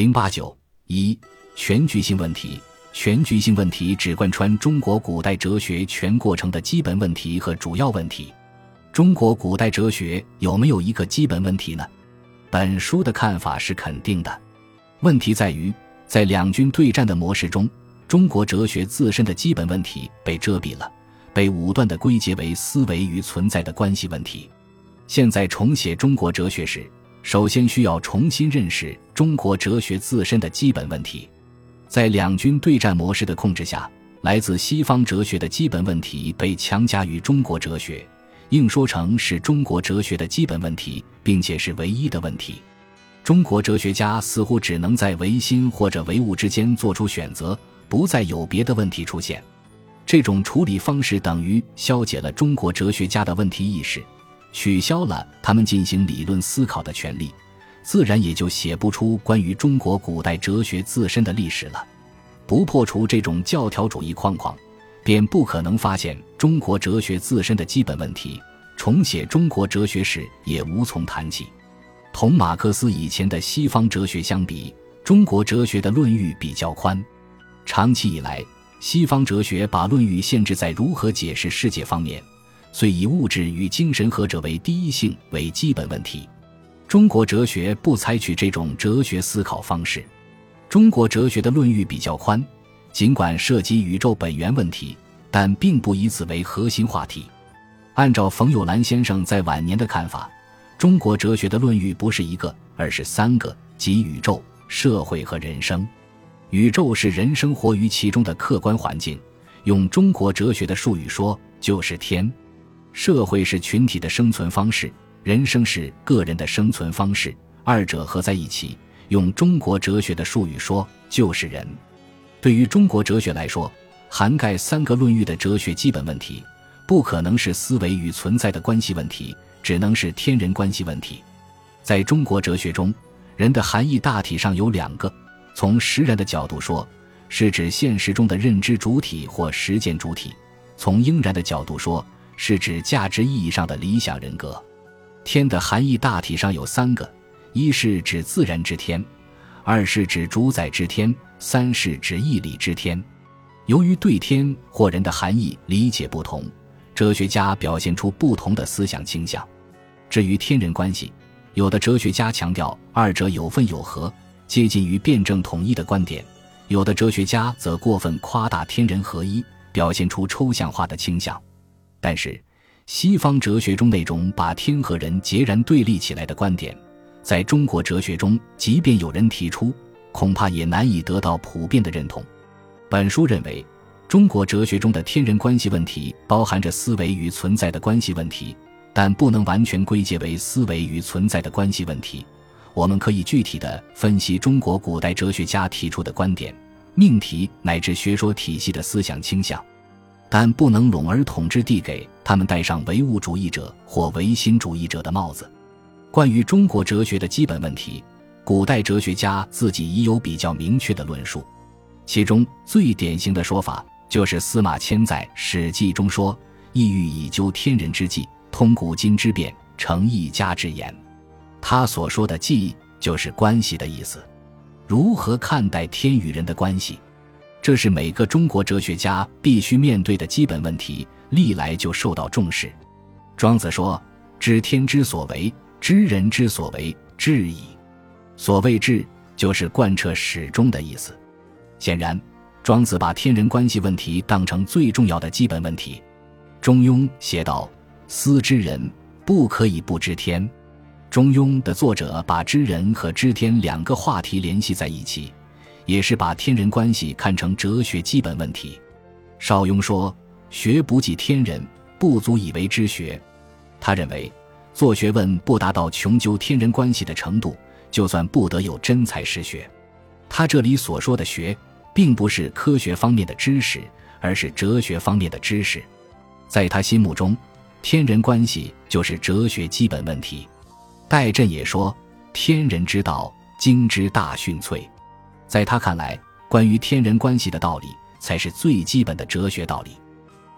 零八九一全局性问题。全局性问题指贯穿中国古代哲学全过程的基本问题和主要问题。中国古代哲学有没有一个基本问题呢？本书的看法是肯定的。问题在于，在两军对战的模式中，中国哲学自身的基本问题被遮蔽了，被武断地归结为思维与存在的关系问题。现在重写中国哲学时，首先需要重新认识中国哲学自身的基本问题。在两军对战模式的控制下，来自西方哲学的基本问题被强加于中国哲学，硬说成是中国哲学的基本问题，并且是唯一的问题。中国哲学家似乎只能在唯心或者唯物之间做出选择，不再有别的问题出现。这种处理方式等于消解了中国哲学家的问题意识，取消了他们进行理论思考的权利。自然也就写不出关于中国古代哲学自身的历史了。不破除这种教条主义框框，便不可能发现中国哲学自身的基本问题。重写中国哲学史也无从谈起。同马克思以前的西方哲学相比，中国哲学的论域比较宽。长期以来，西方哲学把论域限制在如何解释世界方面，遂以物质与精神何者为第一性为基本问题。中国哲学不采取这种哲学思考方式。中国哲学的论域比较宽，尽管涉及宇宙本源问题，但并不以此为核心话题。按照冯友兰先生在晚年的看法，中国哲学的论域不是一个，而是三个，即宇宙、社会和人生。宇宙是人生活于其中的客观环境，用中国哲学的术语说，就是天；社会是群体的生存方式。人生是个人的生存方式，二者合在一起，用中国哲学的术语说，就是人。对于中国哲学来说，涵盖三个论域的哲学基本问题，不可能是思维与存在的关系问题，只能是天人关系问题。在中国哲学中，人的含义大体上有两个：从实然的角度说，是指现实中的认知主体或实践主体；从应然的角度说，是指价值意义上的理想人格。天的含义大体上有三个：一是指自然之天，二是指主宰之天，三是指义理之天。由于对天或人的含义理解不同，哲学家表现出不同的思想倾向。至于天人关系，有的哲学家强调二者有分有合，接近于辩证统一的观点；有的哲学家则过分夸大天人合一，表现出抽象化的倾向。但是。西方哲学中那种把天和人截然对立起来的观点，在中国哲学中，即便有人提出，恐怕也难以得到普遍的认同。本书认为，中国哲学中的天人关系问题包含着思维与存在的关系问题，但不能完全归结为思维与存在的关系问题。我们可以具体的分析中国古代哲学家提出的观点、命题乃至学说体系的思想倾向。但不能笼而统之地给他们戴上唯物主义者或唯心主义者的帽子。关于中国哲学的基本问题，古代哲学家自己已有比较明确的论述。其中最典型的说法就是司马迁在《史记》中说：“意欲以究天人之际，通古今之变，成一家之言。”他所说的“际”就是关系的意思。如何看待天与人的关系？这是每个中国哲学家必须面对的基本问题，历来就受到重视。庄子说：“知天之所为，知人之所为，智矣。”所谓“智”，就是贯彻始终的意思。显然，庄子把天人关系问题当成最重要的基本问题。中庸写道：“思之人，不可以不知天。”中庸的作者把知人和知天两个话题联系在一起。也是把天人关系看成哲学基本问题。邵雍说：“学不记天人，不足以为之学。”他认为，做学问不达到穷究天人关系的程度，就算不得有真才实学。他这里所说的“学”，并不是科学方面的知识，而是哲学方面的知识。在他心目中，天人关系就是哲学基本问题。戴震也说：“天人之道，经之大训粹。”在他看来，关于天人关系的道理才是最基本的哲学道理。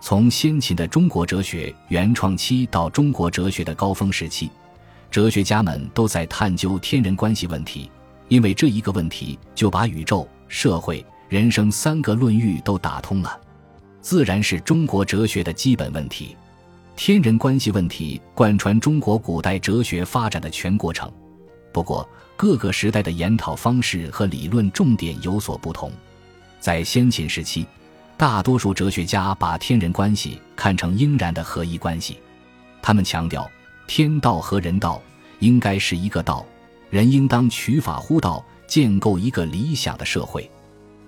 从先秦的中国哲学原创期到中国哲学的高峰时期，哲学家们都在探究天人关系问题。因为这一个问题就把宇宙、社会、人生三个论域都打通了，自然是中国哲学的基本问题。天人关系问题贯穿中国古代哲学发展的全过程。不过，各个时代的研讨方式和理论重点有所不同。在先秦时期，大多数哲学家把天人关系看成应然的合一关系，他们强调天道和人道应该是一个道。人应当取法乎道，建构一个理想的社会。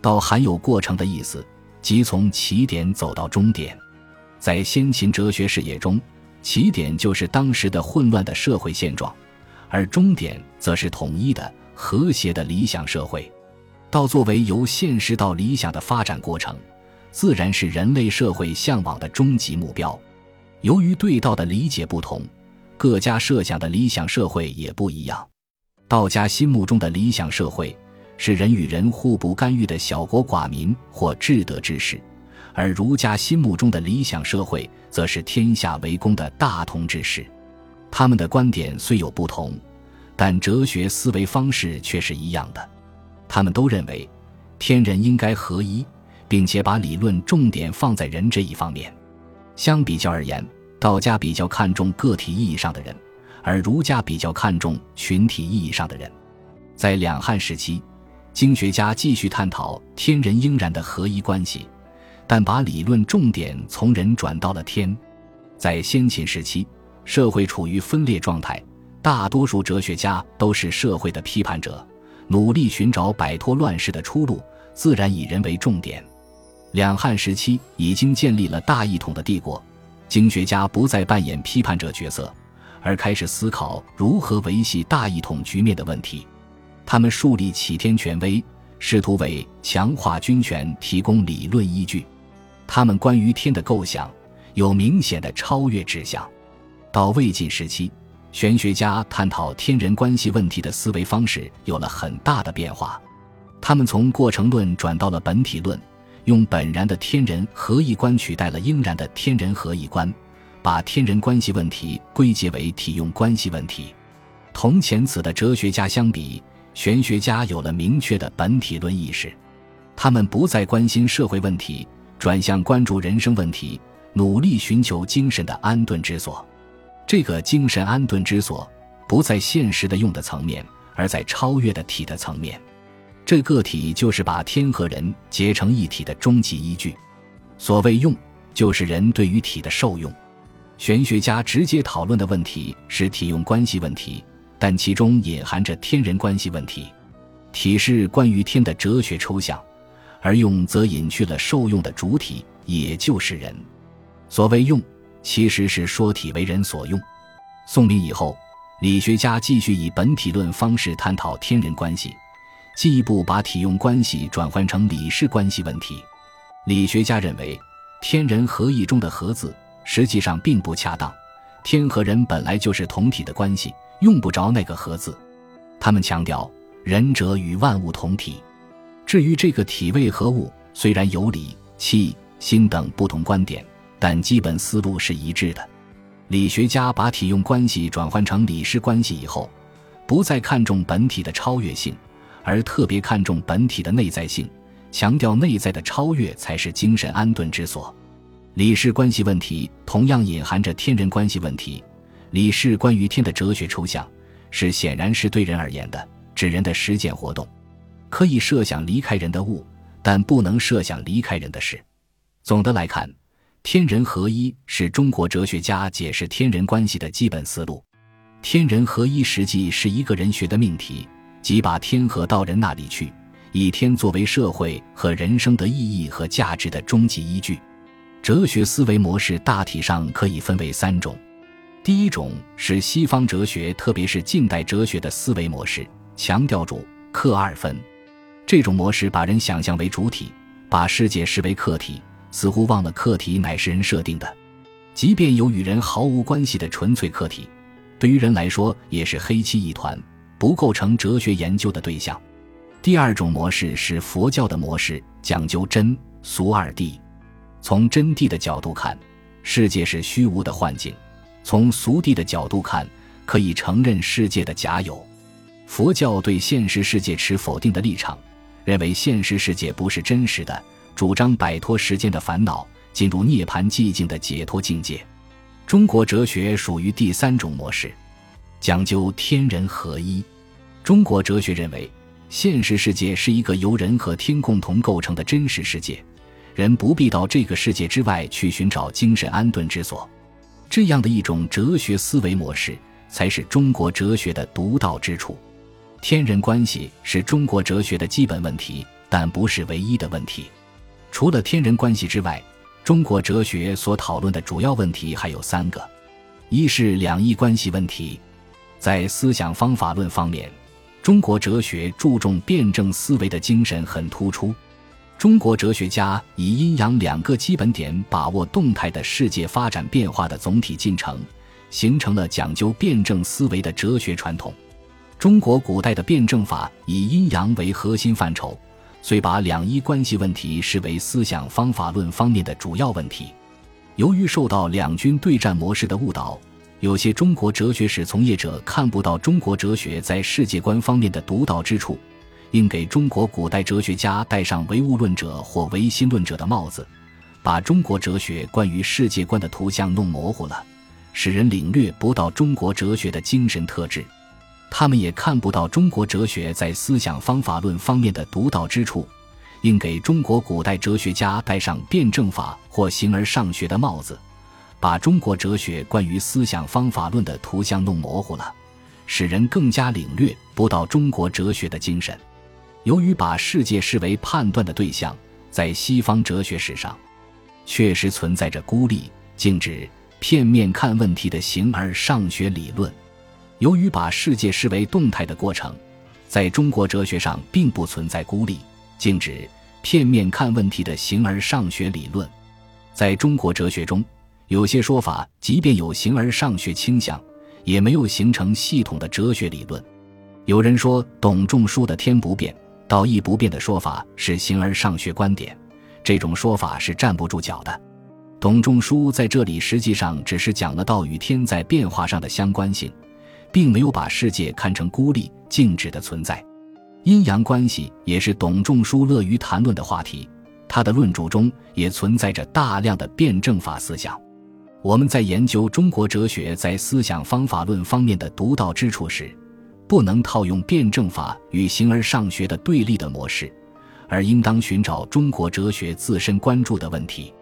道含有过程的意思，即从起点走到终点。在先秦哲学视野中，起点就是当时的混乱的社会现状，而终点则是统一的、和谐的理想社会。道作为由现实到理想的发展过程，自然是人类社会向往的终极目标。由于对道的理解不同，各家设想的理想社会也不一样。道家心目中的理想社会是人与人互不干预的小国寡民或至德之士，而儒家心目中的理想社会则是天下为公的大同之士。他们的观点虽有不同，但哲学思维方式却是一样的。他们都认为天人应该合一，并且把理论重点放在人这一方面。相比较而言，道家比较看重个体意义上的人。而儒家比较看重群体意义上的人，在两汉时期，经学家继续探讨天人应然的合一关系，但把理论重点从人转到了天。在先秦时期，社会处于分裂状态，大多数哲学家都是社会的批判者，努力寻找摆脱乱世的出路，自然以人为重点。两汉时期已经建立了大一统的帝国，经学家不再扮演批判者角色。而开始思考如何维系大一统局面的问题，他们树立启天权威，试图为强化军权提供理论依据。他们关于天的构想有明显的超越指向。到魏晋时期，玄学家探讨天人关系问题的思维方式有了很大的变化，他们从过程论转到了本体论，用本然的天人合一观取代了应然的天人合一观。把天人关系问题归结为体用关系问题，同前此的哲学家相比，玄学家有了明确的本体论意识，他们不再关心社会问题，转向关注人生问题，努力寻求精神的安顿之所。这个精神安顿之所，不在现实的用的层面，而在超越的体的层面。这个体就是把天和人结成一体的终极依据。所谓用，就是人对于体的受用。玄学家直接讨论的问题是体用关系问题，但其中隐含着天人关系问题。体是关于天的哲学抽象，而用则隐去了受用的主体，也就是人。所谓用，其实是说体为人所用。宋明以后，理学家继续以本体论方式探讨天人关系，进一步把体用关系转换成理事关系问题。理学家认为，天人合一中的“合”字。实际上并不恰当，天和人本来就是同体的关系，用不着那个“合”字。他们强调仁者与万物同体。至于这个体位何物，虽然有理、气、心等不同观点，但基本思路是一致的。理学家把体用关系转换成理事关系以后，不再看重本体的超越性，而特别看重本体的内在性，强调内在的超越才是精神安顿之所。理事关系问题同样隐含着天人关系问题。理事关于天的哲学抽象，是显然是对人而言的，指人的实践活动，可以设想离开人的物，但不能设想离开人的事。总的来看，天人合一是中国哲学家解释天人关系的基本思路。天人合一实际是一个人学的命题，即把天和到人那里去，以天作为社会和人生的意义和价值的终极依据。哲学思维模式大体上可以分为三种，第一种是西方哲学，特别是近代哲学的思维模式，强调主客二分。这种模式把人想象为主体，把世界视为客体，似乎忘了客体乃是人设定的，即便有与人毫无关系的纯粹客体，对于人来说也是黑漆一团，不构成哲学研究的对象。第二种模式是佛教的模式，讲究真俗二谛。从真谛的角度看，世界是虚无的幻境；从俗谛的角度看，可以承认世界的假有。佛教对现实世界持否定的立场，认为现实世界不是真实的，主张摆脱时间的烦恼，进入涅槃寂静的解脱境界。中国哲学属于第三种模式，讲究天人合一。中国哲学认为，现实世界是一个由人和天共同构成的真实世界，人不必到这个世界之外去寻找精神安顿之所。这样的一种哲学思维模式，才是中国哲学的独到之处。天人关系是中国哲学的基本问题，但不是唯一的问题。除了天人关系之外，中国哲学所讨论的主要问题还有三个：一是两义关系问题，在思想方法论方面。中国哲学注重辩证思维的精神很突出。中国哲学家以阴阳两个基本点把握动态的世界发展变化的总体进程，形成了讲究辩证思维的哲学传统。中国古代的辩证法以阴阳为核心范畴，虽把两伊关系问题视为思想方法论方面的主要问题。由于受到两军对战模式的误导。有些中国哲学史从业者看不到中国哲学在世界观方面的独到之处，应给中国古代哲学家戴上唯物论者或唯心论者的帽子，把中国哲学关于世界观的图像弄模糊了，使人领略不到中国哲学的精神特质。他们也看不到中国哲学在思想方法论方面的独到之处，应给中国古代哲学家戴上辩证法或形而上学的帽子。把中国哲学关于思想方法论的图像弄模糊了，使人更加领略不到中国哲学的精神。由于把世界视为判断的对象，在西方哲学史上，确实存在着孤立、静止、片面看问题的形而上学理论。由于把世界视为动态的过程，在中国哲学上并不存在孤立、静止、片面看问题的形而上学理论。在中国哲学中，有些说法，即便有形而上学倾向，也没有形成系统的哲学理论。有人说，董仲舒的“天不变，道义不变”的说法是形而上学观点，这种说法是站不住脚的。董仲舒在这里实际上只是讲了道与天在变化上的相关性，并没有把世界看成孤立静止的存在。阴阳关系也是董仲舒乐于谈论的话题，他的论著中也存在着大量的辩证法思想。我们在研究中国哲学在思想方法论方面的独到之处时，不能套用辩证法与形而上学的对立的模式，而应当寻找中国哲学自身关注的问题。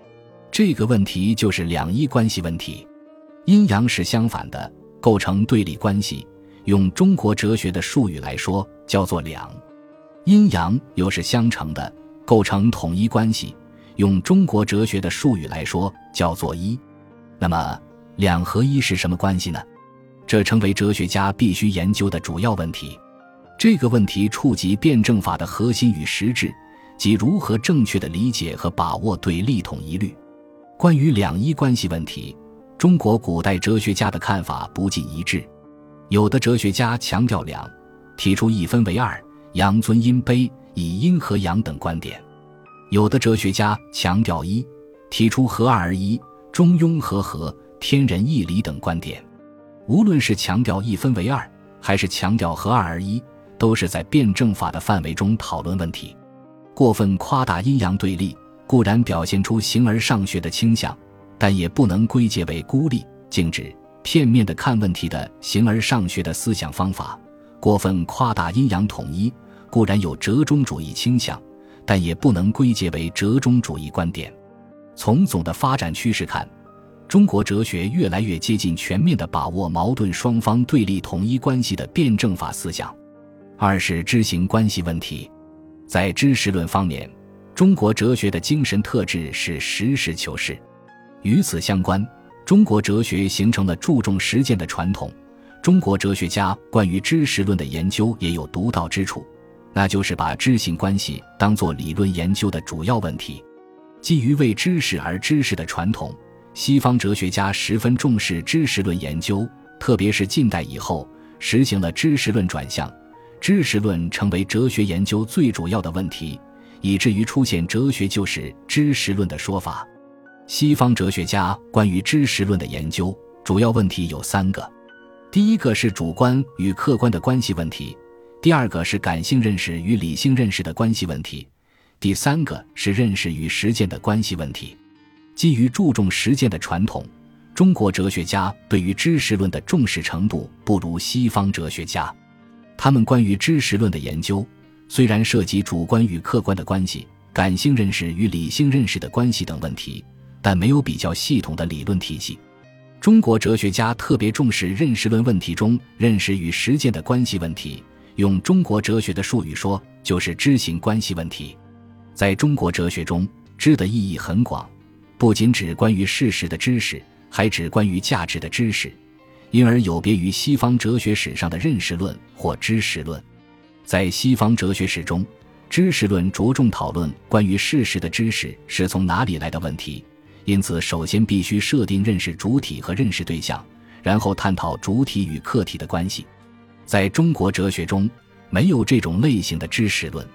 这个问题就是两一关系问题。阴阳是相反的，构成对立关系。用中国哲学的术语来说，叫做两；阴阳又是相乘的，构成统一关系。用中国哲学的术语来说，叫做一。那么，两合一是什么关系呢？这成为哲学家必须研究的主要问题。这个问题触及辩证法的核心与实质，即如何正确的理解和把握对立统一律。关于两一关系问题，中国古代哲学家的看法不尽一致。有的哲学家强调两，提出一分为二，阳尊阴卑，以阴和阳等观点；有的哲学家强调一，提出合二而一。中庸和合、天人一理等观点，无论是强调一分为二，还是强调合二而一，都是在辩证法的范围中讨论问题。过分夸大阴阳对立，固然表现出形而上学的倾向，但也不能归结为孤立、静止、片面的看问题的形而上学的思想方法。过分夸大阴阳统一，固然有折中主义倾向，但也不能归结为折中主义观点。从总的发展趋势看，中国哲学越来越接近全面的把握矛盾双方对立统一关系的辩证法思想。二是知行关系问题，在知识论方面，中国哲学的精神特质是实事求是。与此相关，中国哲学形成了注重实践的传统。中国哲学家关于知识论的研究也有独到之处，那就是把知行关系当作理论研究的主要问题。基于为知识而知识的传统，西方哲学家十分重视知识论研究，特别是近代以后，实行了知识论转向，知识论成为哲学研究最主要的问题，以至于出现“哲学就是知识论”的说法。西方哲学家关于知识论的研究主要问题有三个：第一个是主观与客观的关系问题，第二个是感性认识与理性认识的关系问题；第三个是认识与实践的关系问题。基于注重实践的传统，中国哲学家对于知识论的重视程度不如西方哲学家。他们关于知识论的研究，虽然涉及主观与客观的关系、感性认识与理性认识的关系等问题，但没有比较系统的理论体系。中国哲学家特别重视认识论问题中认识与实践的关系问题，用中国哲学的术语说，就是知行关系问题。在中国哲学中，知的意义很广，不仅指关于事实的知识，还指关于价值的知识，因而有别于西方哲学史上的认识论或知识论。在西方哲学史中，知识论着重讨论关于事实的知识是从哪里来的问题。因此，首先必须设定认识主体和认识对象，然后探讨主体与客体的关系。在中国哲学中，没有这种类型的知识论。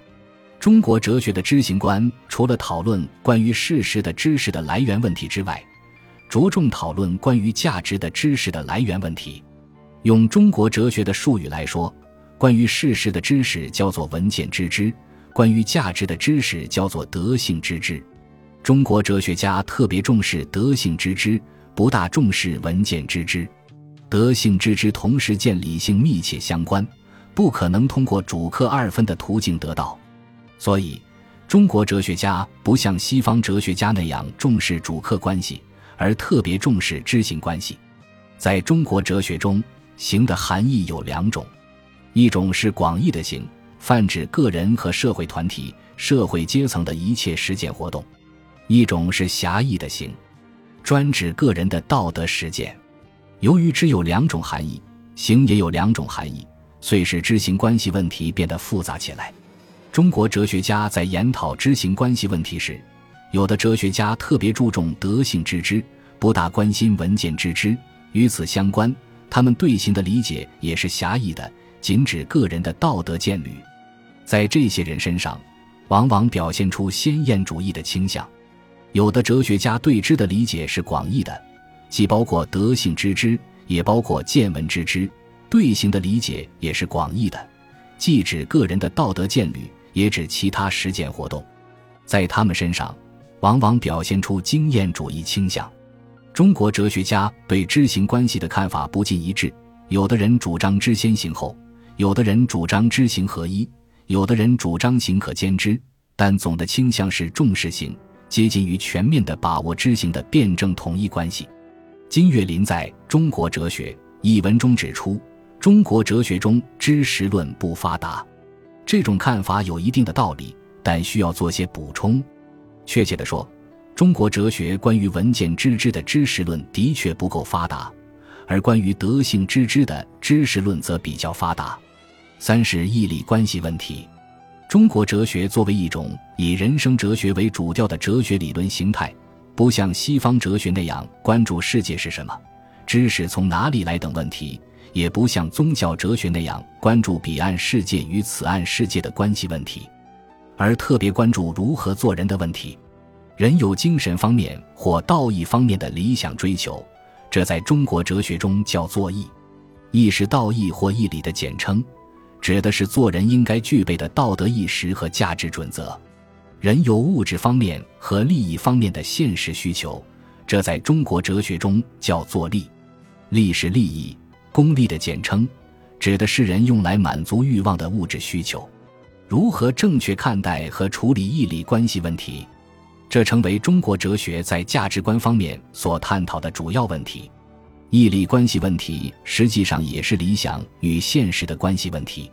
中国哲学的知行观，除了讨论关于事实的知识的来源问题之外，着重讨论关于价值的知识的来源问题。用中国哲学的术语来说，关于事实的知识叫做文件知之，关于价值的知识叫做德性知之。中国哲学家特别重视德性之知，不大重视文件之知。德性之知同时见理性密切相关，不可能通过主客二分的途径得到。所以，中国哲学家不像西方哲学家那样重视主客关系，而特别重视知行关系。在中国哲学中，行的含义有两种：一种是广义的行，泛指个人和社会团体、社会阶层的一切实践活动。一种是狭义的行，专指个人的道德实践。由于只有两种含义，行也有两种含义，遂使知行关系问题变得复杂起来。中国哲学家在研讨知行关系问题时，有的哲学家特别注重德性知之，不大关心文件知之。与此相关，他们对行的理解也是狭义的，仅指个人的道德见履。在这些人身上，往往表现出先验主义的倾向。有的哲学家对知的理解是广义的，既包括德性知知，也包括见闻知知；对行的理解也是广义的，既指个人的道德见履，也指其他实践活动。在他们身上，往往表现出经验主义倾向。中国哲学家对知行关系的看法不尽一致，有的人主张知先行后，有的人主张知行合一，有的人主张行可兼知，但总的倾向是重视行。接近于全面的把握知行的辩证统一关系。金岳霖在中国哲学一文中指出，中国哲学中知识论不发达。这种看法有一定的道理，但需要做些补充。确切地说，中国哲学关于文件知之的知识论的确不够发达，而关于德性知之的知识论则比较发达。三是义理关系问题。中国哲学作为一种以人生哲学为主调的哲学理论形态，不像西方哲学那样关注世界是什么、知识从哪里来等问题，也不像宗教哲学那样关注彼岸世界与此岸世界的关系问题，而特别关注如何做人的问题。人有精神方面或道义方面的理想追求，这在中国哲学中叫做义。义是道义或义理的简称。指的是做人应该具备的道德意识和价值准则。人有物质方面和利益方面的现实需求，这在中国哲学中叫做利。利是利益、功利的简称，指的是人用来满足欲望的物质需求。如何正确看待和处理义理关系问题，这成为中国哲学在价值观方面所探讨的主要问题。义利关系问题实际上也是理想与现实的关系问题。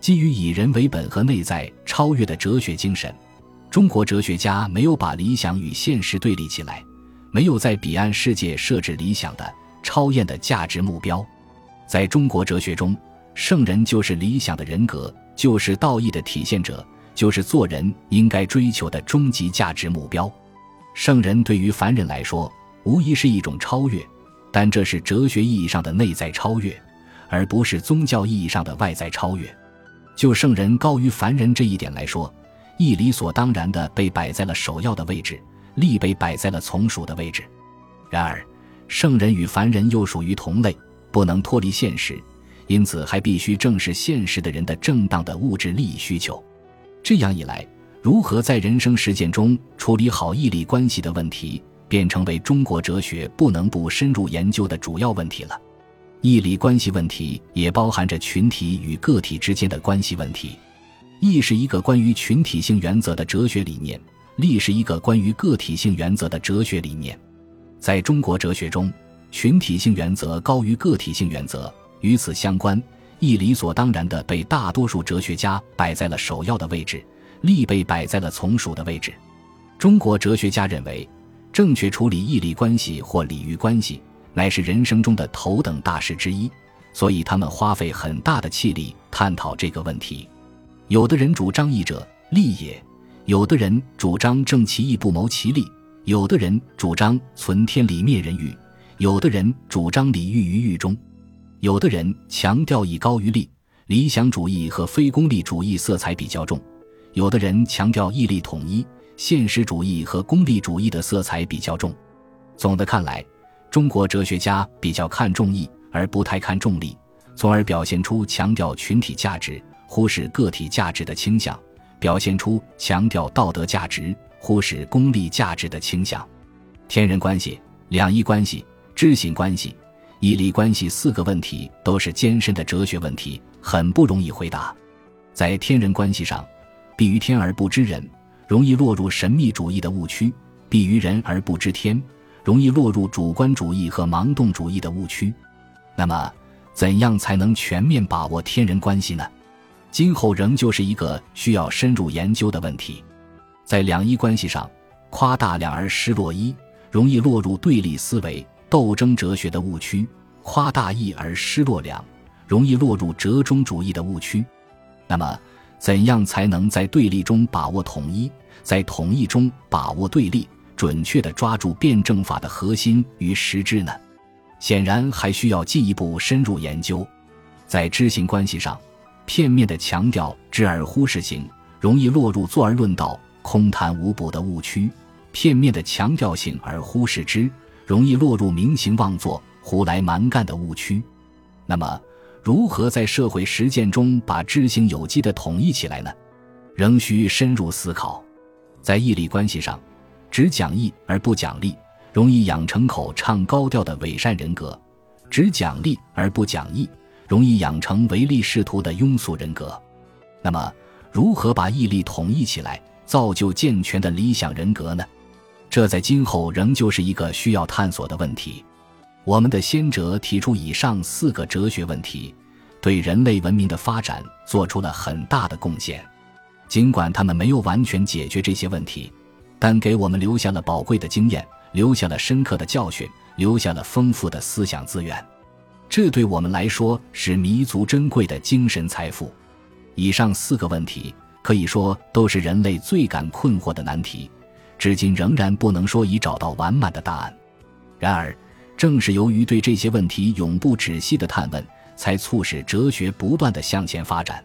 基于以人为本和内在超越的哲学精神，中国哲学家没有把理想与现实对立起来，没有在彼岸世界设置理想的、超验的价值目标。在中国哲学中，圣人就是理想的人格，就是道义的体现者，就是做人应该追求的终极价值目标。圣人对于凡人来说，无疑是一种超越。但这是哲学意义上的内在超越，而不是宗教意义上的外在超越。就圣人高于凡人这一点来说，义理所当然的被摆在了首要的位置，利被摆在了从属的位置。然而，圣人与凡人又属于同类，不能脱离现实，因此还必须正视现实的人的正当的物质利益需求。这样一来，如何在人生实践中处理好义利关系的问题，便成为中国哲学不能不深入研究的主要问题了。义理关系问题也包含着群体与个体之间的关系问题。义是一个关于群体性原则的哲学理念，利是一个关于个体性原则的哲学理念。在中国哲学中，群体性原则高于个体性原则，与此相关，义理所当然的被大多数哲学家摆在了首要的位置，利被摆在了从属的位置。中国哲学家认为，正确处理义利关系或礼遇关系。乃是人生中的头等大事之一，所以他们花费很大的气力探讨这个问题。有的人主张义者利也，有的人主张正其义不谋其利，有的人主张存天理灭人欲，有的人主张礼欲于狱中，有的人强调义高于利，理想主义和非功利主义色彩比较重，有的人强调义利统一，现实主义和功利主义的色彩比较重。总的看来。中国哲学家比较看重义，而不太看重利，从而表现出强调群体价值、忽视个体价值的倾向；表现出强调道德价值、忽视功利价值的倾向。天人关系、两义关系、知行关系、义利关系四个问题都是艰深的哲学问题，很不容易回答。在天人关系上，必于天而不知人，容易落入神秘主义的误区；必于人而不知天。容易落入主观主义和盲动主义的误区。那么，怎样才能全面把握天人关系呢？今后仍旧是一个需要深入研究的问题。在两一关系上，夸大两而失落一，容易落入对立思维、斗争哲学的误区；夸大一而失落两，容易落入折中主义的误区。那么，怎样才能在对立中把握统一，在统一中把握对立？准确地抓住辩证法的核心与实质呢？显然还需要进一步深入研究。在知行关系上，片面地强调知而忽视行，容易落入坐而论道、空谈无补的误区；片面地强调行而忽视知，容易落入明行妄作、胡来蛮干的误区。那么，如何在社会实践中把知行有机地统一起来呢？仍需深入思考。在义利关系上。只讲义而不讲利，容易养成口唱高调的伪善人格；只讲利而不讲义，容易养成唯利是图的庸俗人格。那么，如何把义利统一起来，造就健全的理想人格呢？这在今后仍旧是一个需要探索的问题。我们的先哲提出以上四个哲学问题，对人类文明的发展做出了很大的贡献。尽管他们没有完全解决这些问题。但给我们留下了宝贵的经验，留下了深刻的教训，留下了丰富的思想资源，这对我们来说是弥足珍贵的精神财富。以上四个问题可以说都是人类最感困惑的难题，至今仍然不能说已找到完满的答案。然而，正是由于对这些问题永不止息的探问，才促使哲学不断的向前发展。